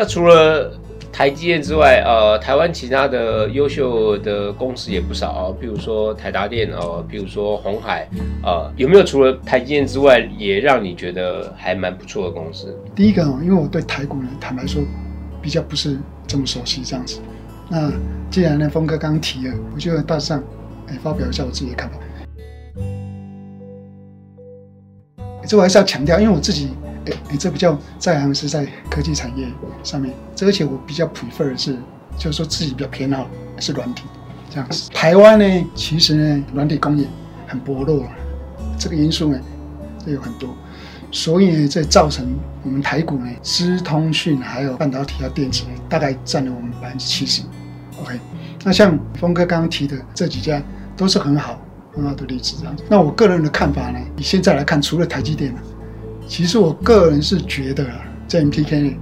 那除了台积电之外，呃，台湾其他的优秀的公司也不少啊，比如说台达电哦，比如说红海，呃，有没有除了台积电之外，也让你觉得还蛮不错的公司？第一个哦，因为我对台股呢，坦白说比较不是这么熟悉这样子。那既然呢，峰哥刚提了，我就大致上哎发表一下我自己的看法。这我还是要强调，因为我自己。哎，你这比较在行是在科技产业上面，这而且我比较 prefer 是，就是说自己比较偏好是软体这样子。台湾呢，其实呢，软体工业很薄弱，这个因素呢，这有很多，所以呢，这造成我们台股呢，资通讯还有半导体和电子，大概占了我们百分之七十。OK，那像峰哥刚刚提的这几家都是很好很好的例子这样子。那我个人的看法呢，以现在来看，除了台积电呢。其实我个人是觉得啊，在 MTK 内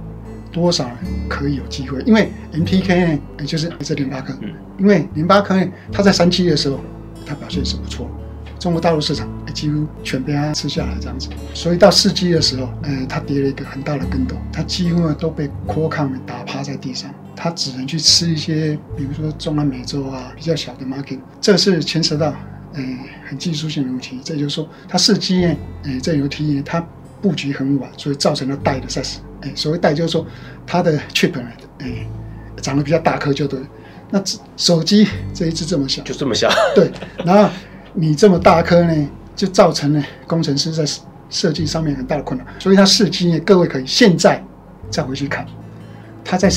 多少可以有机会，因为 MTK 呢，也就是这联发科，因为联发科呢，它在三期的时候，它表现是不错，中国大陆市场几乎全被它吃下来这样子，所以到四期的时候，呃，它跌了一个很大的跟斗，它几乎呢都被 Qualcomm 打趴在地上，他只能去吃一些，比如说中南美洲啊比较小的 market，这是牵涉到呃很技术性的问题，这就是说它四期呢，呃，这有体验它。布局很晚，所以造成了带的 size。哎，所谓带就是说它的 chip 哎长得比较大颗就对。那手机这一只这么小，就这么小。对，然后你这么大颗呢，就造成了工程师在设计上面很大的困难。所以它试机呢，各位可以现在再回去看，它在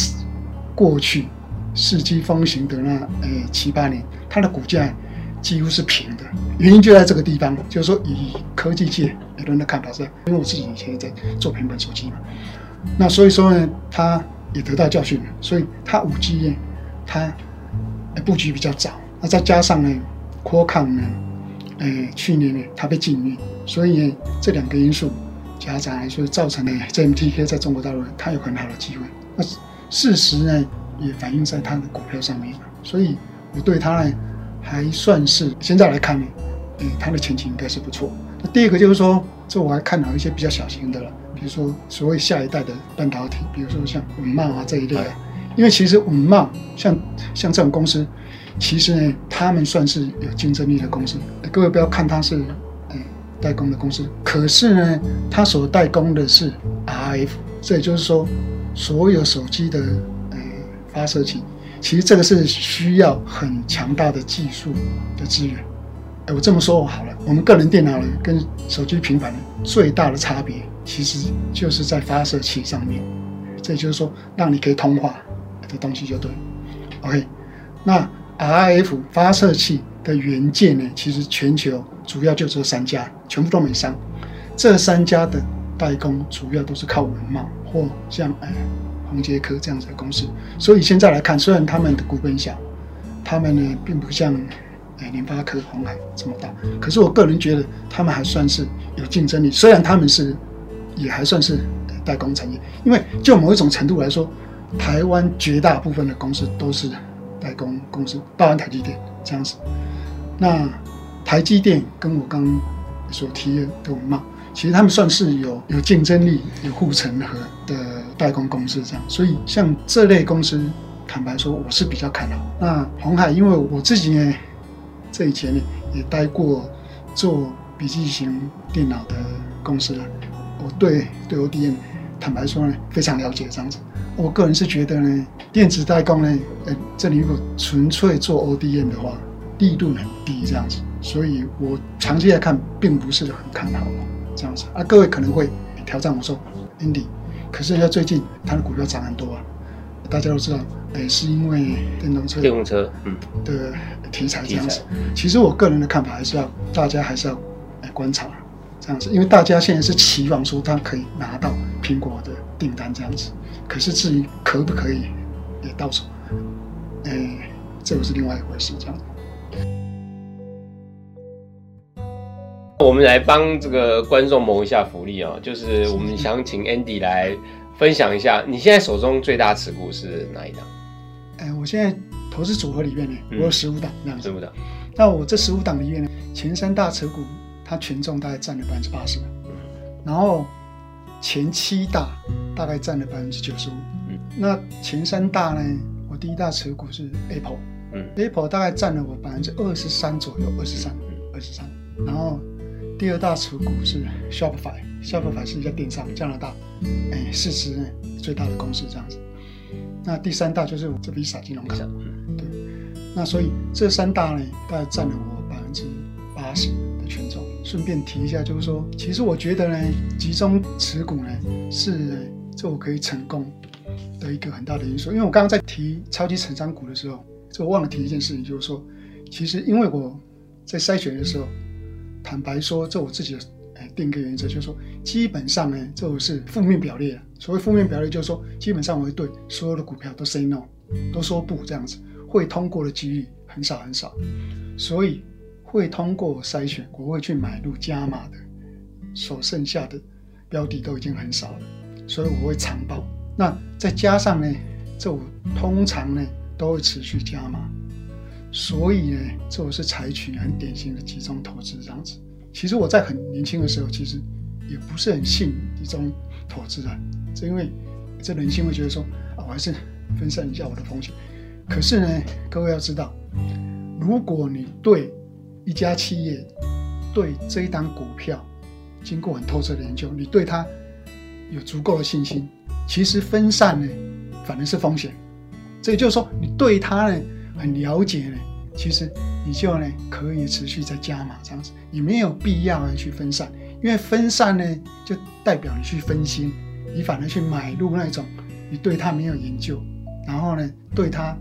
过去试机风行的那呃七八年，它的股价。几乎是平的，原因就在这个地方，就是说以科技界很多人的看法是，因为我自己以前也在做平板手机嘛，那所以说呢，他也得到教训了，所以他五 G 呢，他布局比较早，那再加上呢，科康呢，诶，去年呢它被禁运，所以呢这两个因素夹杂来说，造成了 MTK 在中国大陆它有很好的机会，那事实呢也反映在它的股票上面，所以我对它呢。还算是现在来看呢，呃，它的前景应该是不错。那第一个就是说，这我还看到一些比较小型的了，比如说所谓下一代的半导体，比如说像五茂啊这一类。因为其实五茂像像这种公司，其实呢，他们算是有竞争力的公司。各位不要看它是嗯代工的公司，可是呢，它所代工的是 RF，这也就是说，所有手机的呃发射器。其实这个是需要很强大的技术的资源。哎，我这么说好了，我们个人电脑呢跟手机、平板最大的差别，其实就是在发射器上面。这就是说，让你可以通话的东西就对。OK，那 RF 发射器的元件呢，其实全球主要就这三家，全部都美商。这三家的代工主要都是靠文茂或像哎。宏杰科这样子的公司，所以现在来看，虽然他们的股本小，他们呢并不像哎联发科、红海这么大，可是我个人觉得他们还算是有竞争力。虽然他们是也还算是代工产业，因为就某一种程度来说，台湾绝大部分的公司都是代工公司，包含台积电这样子。那台积电跟我刚所提的都很茂，其实他们算是有有竞争力、有护城河的。代工公司这样，所以像这类公司，坦白说，我是比较看好。那红海，因为我自己呢，这以前呢也待过做笔记型电脑的公司了，我对对 ODM 坦白说呢非常了解这样子。我个人是觉得呢，电子代工呢，呃，这里如果纯粹做 ODM 的话，利润很低这样子，所以我长期来看并不是很看好这样子。啊，各位可能会挑战我说，Andy。可是，它最近它的股票涨很多啊，大家都知道，哎，是因为电动车、电动车，嗯，的题材这样子。其实我个人的看法还是要，大家还是要来观察这样子，因为大家现在是期望说他可以拿到苹果的订单这样子。可是至于可不可以也到手，哎，这个是另外一回事这样。我们来帮这个观众谋一下福利啊，就是我们想请 Andy 来分享一下，你现在手中最大持股是哪一档？哎，我现在投资组合里面呢，我有十五档这样子。十五档。那我这十五档里面呢，前三大持股它权重大概占了百分之八十，然后前七大大概占了百分之九十五，那前三大呢，我第一大持股是 Apple，嗯，Apple 大概占了我百分之二十三左右，二十三，二十三。然后第二大持股是 Shopify，Shopify 是一家电商，加拿大，哎，市值呢最大的公司这样子。那第三大就是我这 Visa 金融卡。那所以这三大呢，大概占了我百分之八十的权重。顺便提一下，就是说，其实我觉得呢，集中持股呢是这我可以成功的一个很大的因素。因为我刚刚在提超级成长股的时候，这我忘了提一件事情，就是说，其实因为我在筛选的时候，坦白说，这我自己的哎定一个原则，就是说，基本上呢，这我是负面表列。所谓负面表列，就是说，基本上我会对所有的股票都 say no，都说不这样子，会通过的几率很少很少。所以会通过筛选，我会去买入加码的，所剩下的标的都已经很少了，所以我会长报。那再加上呢，这我通常呢都会持续加码，所以呢，这我是采取很典型的集中投资这样子。其实我在很年轻的时候，其实也不是很信集中投资的，是因为这人性会觉得说啊，我还是分散一下我的风险。可是呢，各位要知道，如果你对一家企业对这一档股票经过很透彻的研究，你对它有足够的信心，其实分散呢反而是风险。这也就是说，你对它呢很了解呢，其实你就呢可以持续在加码这样子，你没有必要呢去分散，因为分散呢就代表你去分心，你反而去买入那种你对它没有研究，然后呢对它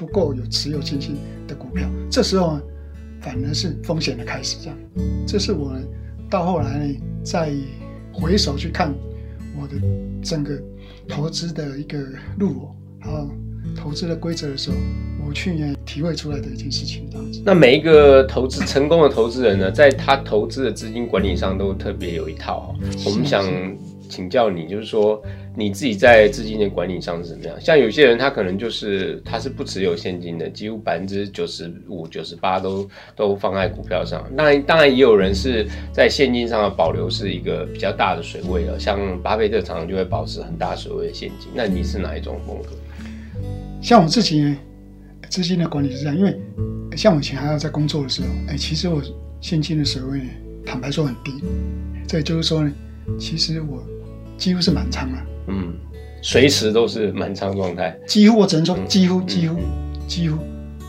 不够有持有信心的股票，这时候呢。反而是风险的开始，这样，这是我到后来呢，再回首去看我的整个投资的一个路，还有投资的规则的时候，我去年体会出来的一件事情，这样子。那每一个投资成功的投资人呢，在他投资的资金管理上都特别有一套。我们想请教你，就是说。你自己在资金的管理上是怎么样？像有些人他可能就是他是不持有现金的，几乎百分之九十五、九十八都都放在股票上。那当然也有人是在现金上的保留是一个比较大的水位了，像巴菲特常常就会保持很大水位的现金。那你是哪一种风格？像我自己，资金的管理是这样，因为像我以前还要在工作的时候，哎，其实我现金的水位，坦白说很低。这也就是说呢，其实我几乎是满仓了。嗯，随时都是满仓状态，几乎我只能说几乎几乎几乎。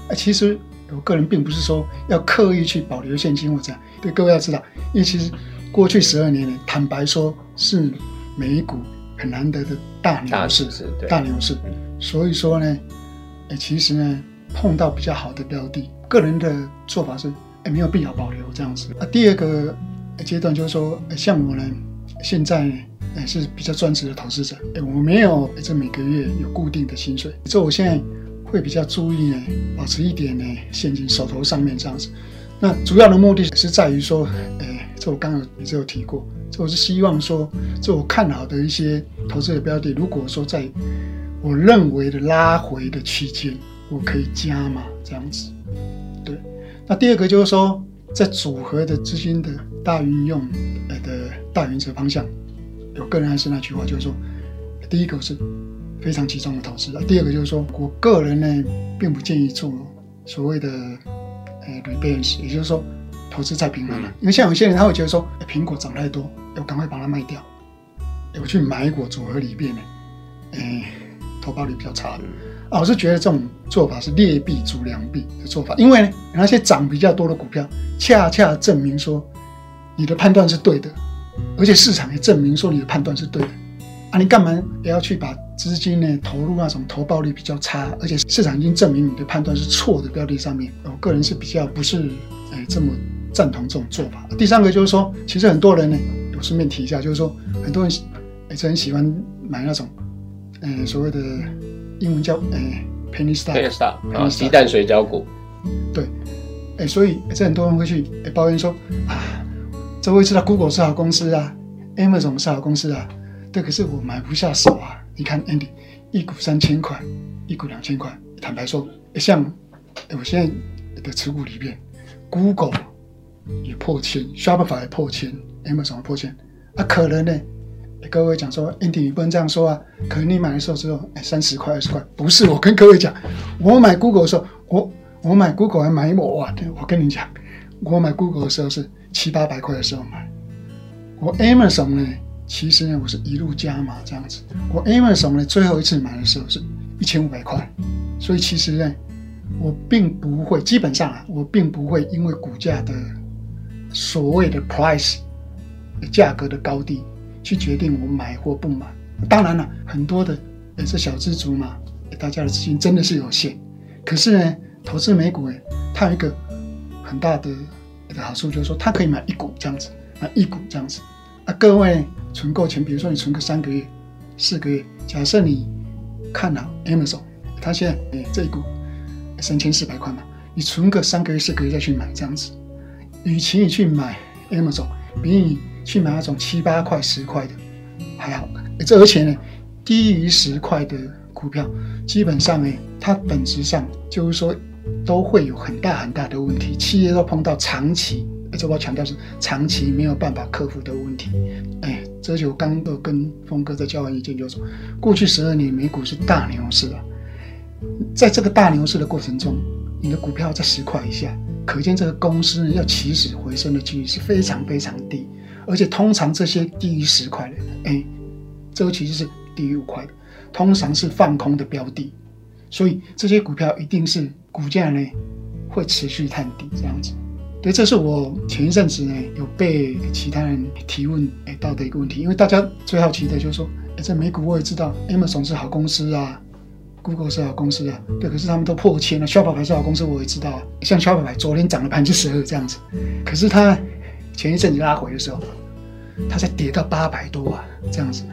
哎，其实我个人并不是说要刻意去保留现金或这样。对各位要知道，因为其实过去十二年呢，坦白说是美股很难得的大牛市，大牛市。所以说呢，哎，其实呢碰到比较好的标的，个人的做法是哎没有必要保留这样子。啊，第二个阶段就是说，像我呢现在。哎，是比较专职的投资者。哎，我没有这每个月有固定的薪水，这我现在会比较注意呢，保持一点呢现金手头上面这样子。那主要的目的是在于说，哎，这我刚刚也是有提过，这我是希望说，这我看好的一些投资的标的，如果说在我认为的拉回的区间，我可以加码这样子。对，那第二个就是说，在组合的资金的大运用呃的大原则方向。我个人还是那句话，就是说，第一个是非常集中的投资第二个就是说我个人呢，并不建议做所谓的呃 rebalance，也就是说投资再平衡了。因为像有些人他会觉得说，苹果涨太多，要赶快把它卖掉，我去买股组合里边呢，哎，投报率比较差的。啊，我是觉得这种做法是劣币逐良币的做法，因为呢，那些涨比较多的股票，恰恰证明说你的判断是对的。而且市场也证明说你的判断是对的啊！你干嘛也要去把资金呢投入那种投报率比较差，而且市场已经证明你的判断是错的标的上面？我个人是比较不是哎这么赞同这种做法。第三个就是说，其实很多人呢，我顺便提一下，就是说很多人也是很喜欢买那种呃所谓的英文叫哎 penny stock，penny stock 啊鸡蛋水饺股。对，哎，所以这很多人会去抱怨说啊。这会知道 Google 是好公司啊，Amazon 是好公司啊，对，可是我买不下手啊。你看 Andy，一股三千块，一股两千块，坦白说，像我现在的持股里面，Google 也破千，Shopify 也破千，Amazon 破千，啊，可能呢，各位讲说，Andy 你不能这样说啊，可能你买的时候只有三十块二十块，不是，我跟各位讲，我买 Google 的时候，我我买 Google 还买我啊，我跟你讲，我买 Google 的时候是七八百块的时候买，我 Amazon 呢，其实呢我是一路加码这样子，我 Amazon 呢最后一次买的时候是一千五百块，所以其实呢。我并不会，基本上啊，我并不会因为股价的所谓的 price 价格的高低去决定我买或不买。当然了，很多的也是小资族嘛，大家的资金真的是有限。可是呢，投资美股哎，它有一个很大的的好处，就是说它可以买一股这样子，买一股这样子。啊，各位存够钱，比如说你存个三个月、四个月，假设你看好 Amazon，它现在哎这一股。三千四百块嘛，你存个三个月四个月再去买这样子，与其你去买 Amazon，比你去买那种七八块十块的还好。这而且呢，低于十块的股票，基本上呢，它本质上就是说都会有很大很大的问题，企业都碰到长期，这我强调是长期没有办法克服的问题。哎，这就刚都跟峰哥在交换意见，就是说过去十二年美股是大牛市啊。在这个大牛市的过程中，你的股票在十块以下，可见这个公司要起死回生的几率是非常非常低。而且通常这些低于十块的，哎，这个其实是低于五块的，通常是放空的标的。所以这些股票一定是股价呢会持续探底这样子。对，这是我前一阵子呢有被其他人提问哎到的一个问题，因为大家最好奇的就是说，哎，在美股我也知道 Amazon 是好公司啊。Google 是好公司啊，对，可是他们都破千了。，Shopify 是好公司，我也知道啊，像 Shopify 昨天涨了百分之十二这样子，可是它前一阵子拉回的时候，它才跌到八百多啊，这样子。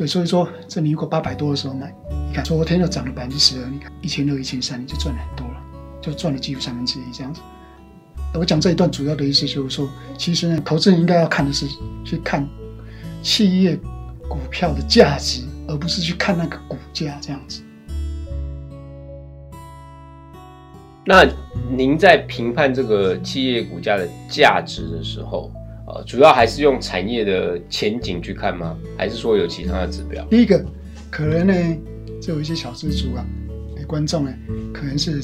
对，所以说这你如果八百多的时候买，你看昨天又涨了百分之十二，你看一千六、一千三，你就赚了很多了，就赚了几乎三分之一这样子。我讲这一段主要的意思就是说，其实呢，投资人应该要看的是去看企业股票的价值，而不是去看那个股价这样子。那您在评判这个企业股价的价值的时候，呃，主要还是用产业的前景去看吗？还是说有其他的指标？第一个，可能呢，就有一些小资族啊，观众呢，可能是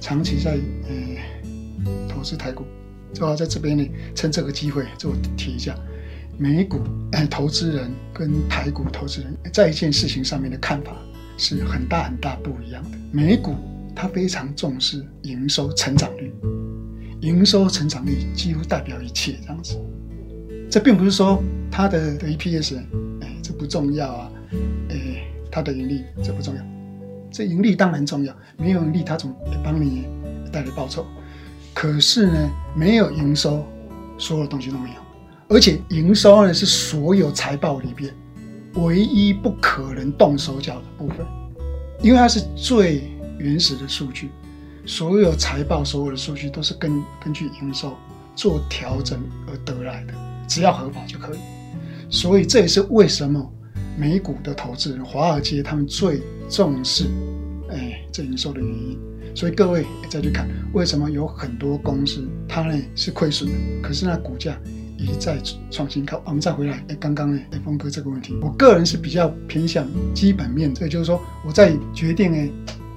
长期在呃投资台股，就要在这边呢，趁这个机会就提一下，美股投资人跟台股投资人在一件事情上面的看法是很大很大不一样的，美股。它非常重视营收成长率，营收成长率几乎代表一切，这样子。这并不是说它的的 EPS，哎，这不重要啊，哎，它的盈利这不重要，这盈利当然重要，没有盈利它总帮你带来报酬。可是呢，没有营收，所有东西都没有。而且营收呢是所有财报里边唯一不可能动手脚的部分，因为它是最。原始的数据，所有财报所有的数据都是根根据营收做调整而得来的，只要合法就可以。所以这也是为什么美股的投资人、华尔街他们最重视哎这营收的原因。所以各位再去看，为什么有很多公司它呢是亏损的，可是呢股价一再创新高。我们再回来，哎，刚刚呢，哎，峰哥这个问题，我个人是比较偏向基本面，这就是说我在决定哎。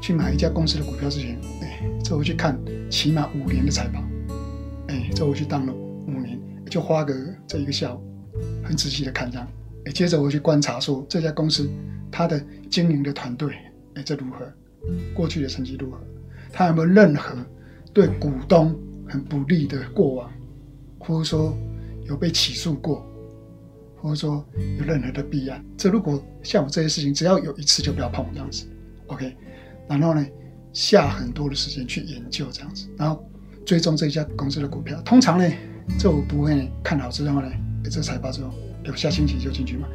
去买一家公司的股票之前，哎，这我去看起码五年的财报，哎，这我去当了五年，就花个这一个下午，很仔细的看这样，哎，接着我去观察说这家公司它的经营的团队，哎，这如何，过去的成绩如何，它有没有任何对股东很不利的过往，或者说有被起诉过，或者说有任何的弊案，这如果像我这些事情，只要有一次就不要碰这样子，OK。然后呢，下很多的时间去研究这样子，然后追踪这家公司的股票。通常呢，这我不会看好之后呢，这财报之后，有下星期就进去嘛。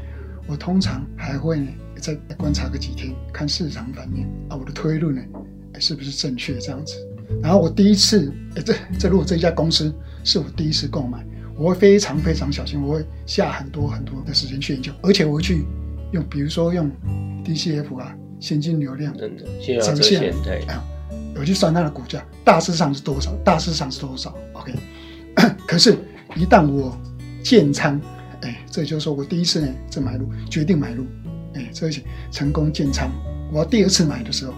我通常还会呢，再观察个几天，看市场反应啊，我的推论呢，是不是正确这样子。然后我第一次，这这如果这家公司是我第一次购买，我会非常非常小心，我会下很多很多的时间去研究，而且我会去用，比如说用 DCF 啊。现金流量呈现对啊，有去算它的股价，大致上是多少？大致上是多少？OK。可是，一旦我建仓，哎，这就是说我第一次呢这买入决定买入，哎，这些成功建仓。我要第二次买的时候，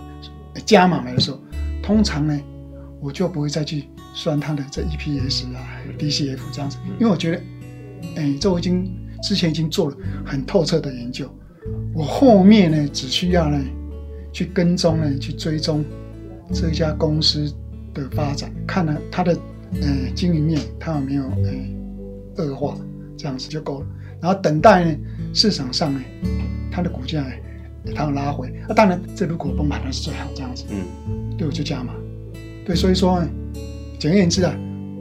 加码买的时候，通常呢我就不会再去算它的这 EPS 啊、DCF 这样子，因为我觉得，哎，这我已经之前已经做了很透彻的研究，我后面呢只需要呢去跟踪呢去追踪这一家公司的发展，看了它的呃经营面它有没有呃恶化。这样子就够了，然后等待呢，市场上呢，它的股价呢，它要拉回。那当然，这如果崩盘那是最好这样子。嗯，对，我就加嘛。对，所以说，简而言之啊，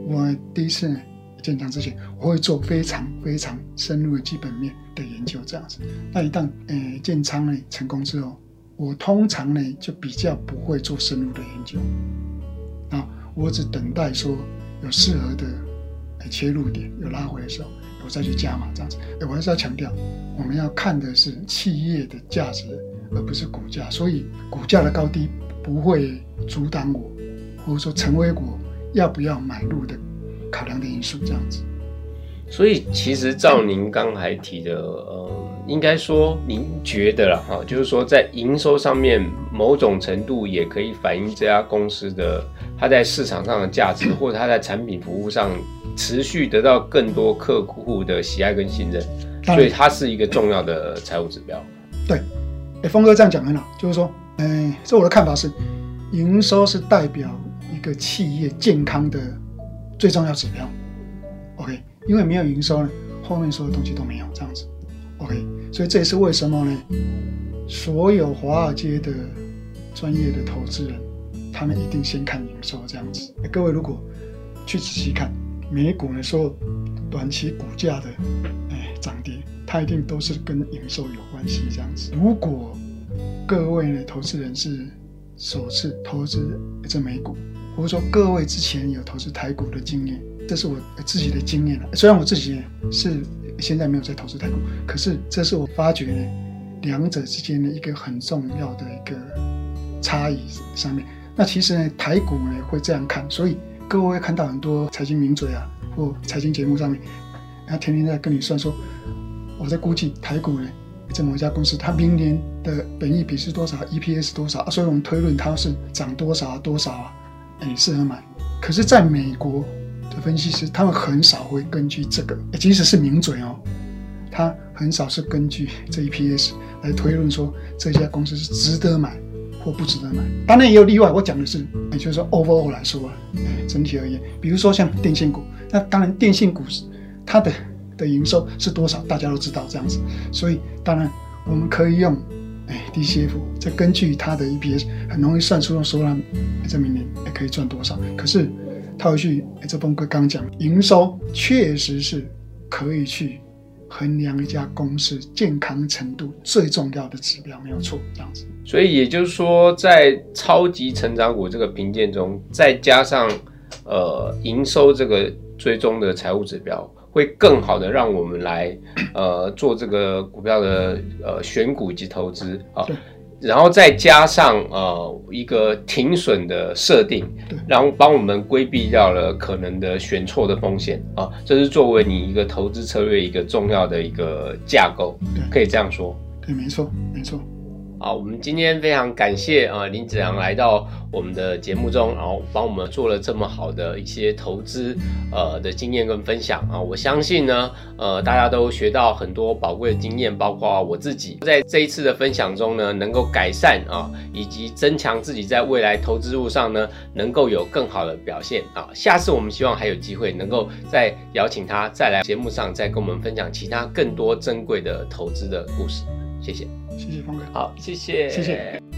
我第一次呢建仓之前，我会做非常非常深入的基本面的研究，这样子。那一旦呃建仓呢成功之后，我通常呢就比较不会做深入的研究，啊，我只等待说有适合的切入点，有拉回的时候。我再去加码这样子，我还是要强调，我们要看的是企业的价值，而不是股价。所以股价的高低不会阻挡我，或者说成为我要不要买入的考量的因素。这样子。所以其实照您刚才提的，呃，应该说您觉得了哈，就是说在营收上面某种程度也可以反映这家公司的它在市场上的价值，或者它在产品服务上。持续得到更多客户的喜爱跟信任，所以它是一个重要的财务指标。对，哎，峰哥这样讲很好，就是说，哎，这我的看法是，营收是代表一个企业健康的最重要指标。OK，因为没有营收呢，后面所有东西都没有这样子。OK，所以这也是为什么呢？所有华尔街的专业的投资人，他们一定先看营收这样子。各位如果去仔细看。美股呢，说短期股价的哎涨跌，它一定都是跟营收有关系这样子。如果各位呢投资人是首次投资这美股，或者说各位之前有投资台股的经验，这是我自己的经验了。虽然我自己是现在没有在投资台股，可是这是我发觉呢两者之间的一个很重要的一个差异上面。那其实呢台股呢会这样看，所以。各位会看到很多财经名嘴啊，或财经节目上面，他天天在跟你算说，我在估计台股呢，这某一家公司，它明年的本益比是多少，EPS 多少？所以我们推论它是涨多少多少啊？哎，适合买。可是，在美国的分析师，他们很少会根据这个，即使是名嘴哦，他很少是根据这 EPS 来推论说这家公司是值得买。或不值得买，当然也有例外。我讲的是，也就是说，overall 来说啊，整体而言，比如说像电信股，那当然电信股它的的营收是多少，大家都知道这样子。所以当然我们可以用哎 DCF，再根据它的 EPS，很容易算出说它这明年可以赚多少。可是套回去，这峰哥刚讲，营收确实是可以去。衡量一家公司健康程度最重要的指标没有错，这样子。所以也就是说，在超级成长股这个评鉴中，再加上呃营收这个追踪的财务指标，会更好的让我们来呃做这个股票的呃选股以及投资啊。然后再加上呃一个停损的设定，然后帮我们规避掉了可能的选错的风险啊，这是作为你一个投资策略一个重要的一个架构，可以这样说。对，没错，没错。好，我们今天非常感谢啊林子阳来到我们的节目中，然后帮我们做了这么好的一些投资呃的经验跟分享啊，我相信呢呃大家都学到很多宝贵的经验，包括我自己在这一次的分享中呢，能够改善啊以及增强自己在未来投资路上呢能够有更好的表现啊。下次我们希望还有机会能够再邀请他再来节目上再跟我们分享其他更多珍贵的投资的故事。谢谢。谢谢峰哥，好，谢谢，谢谢。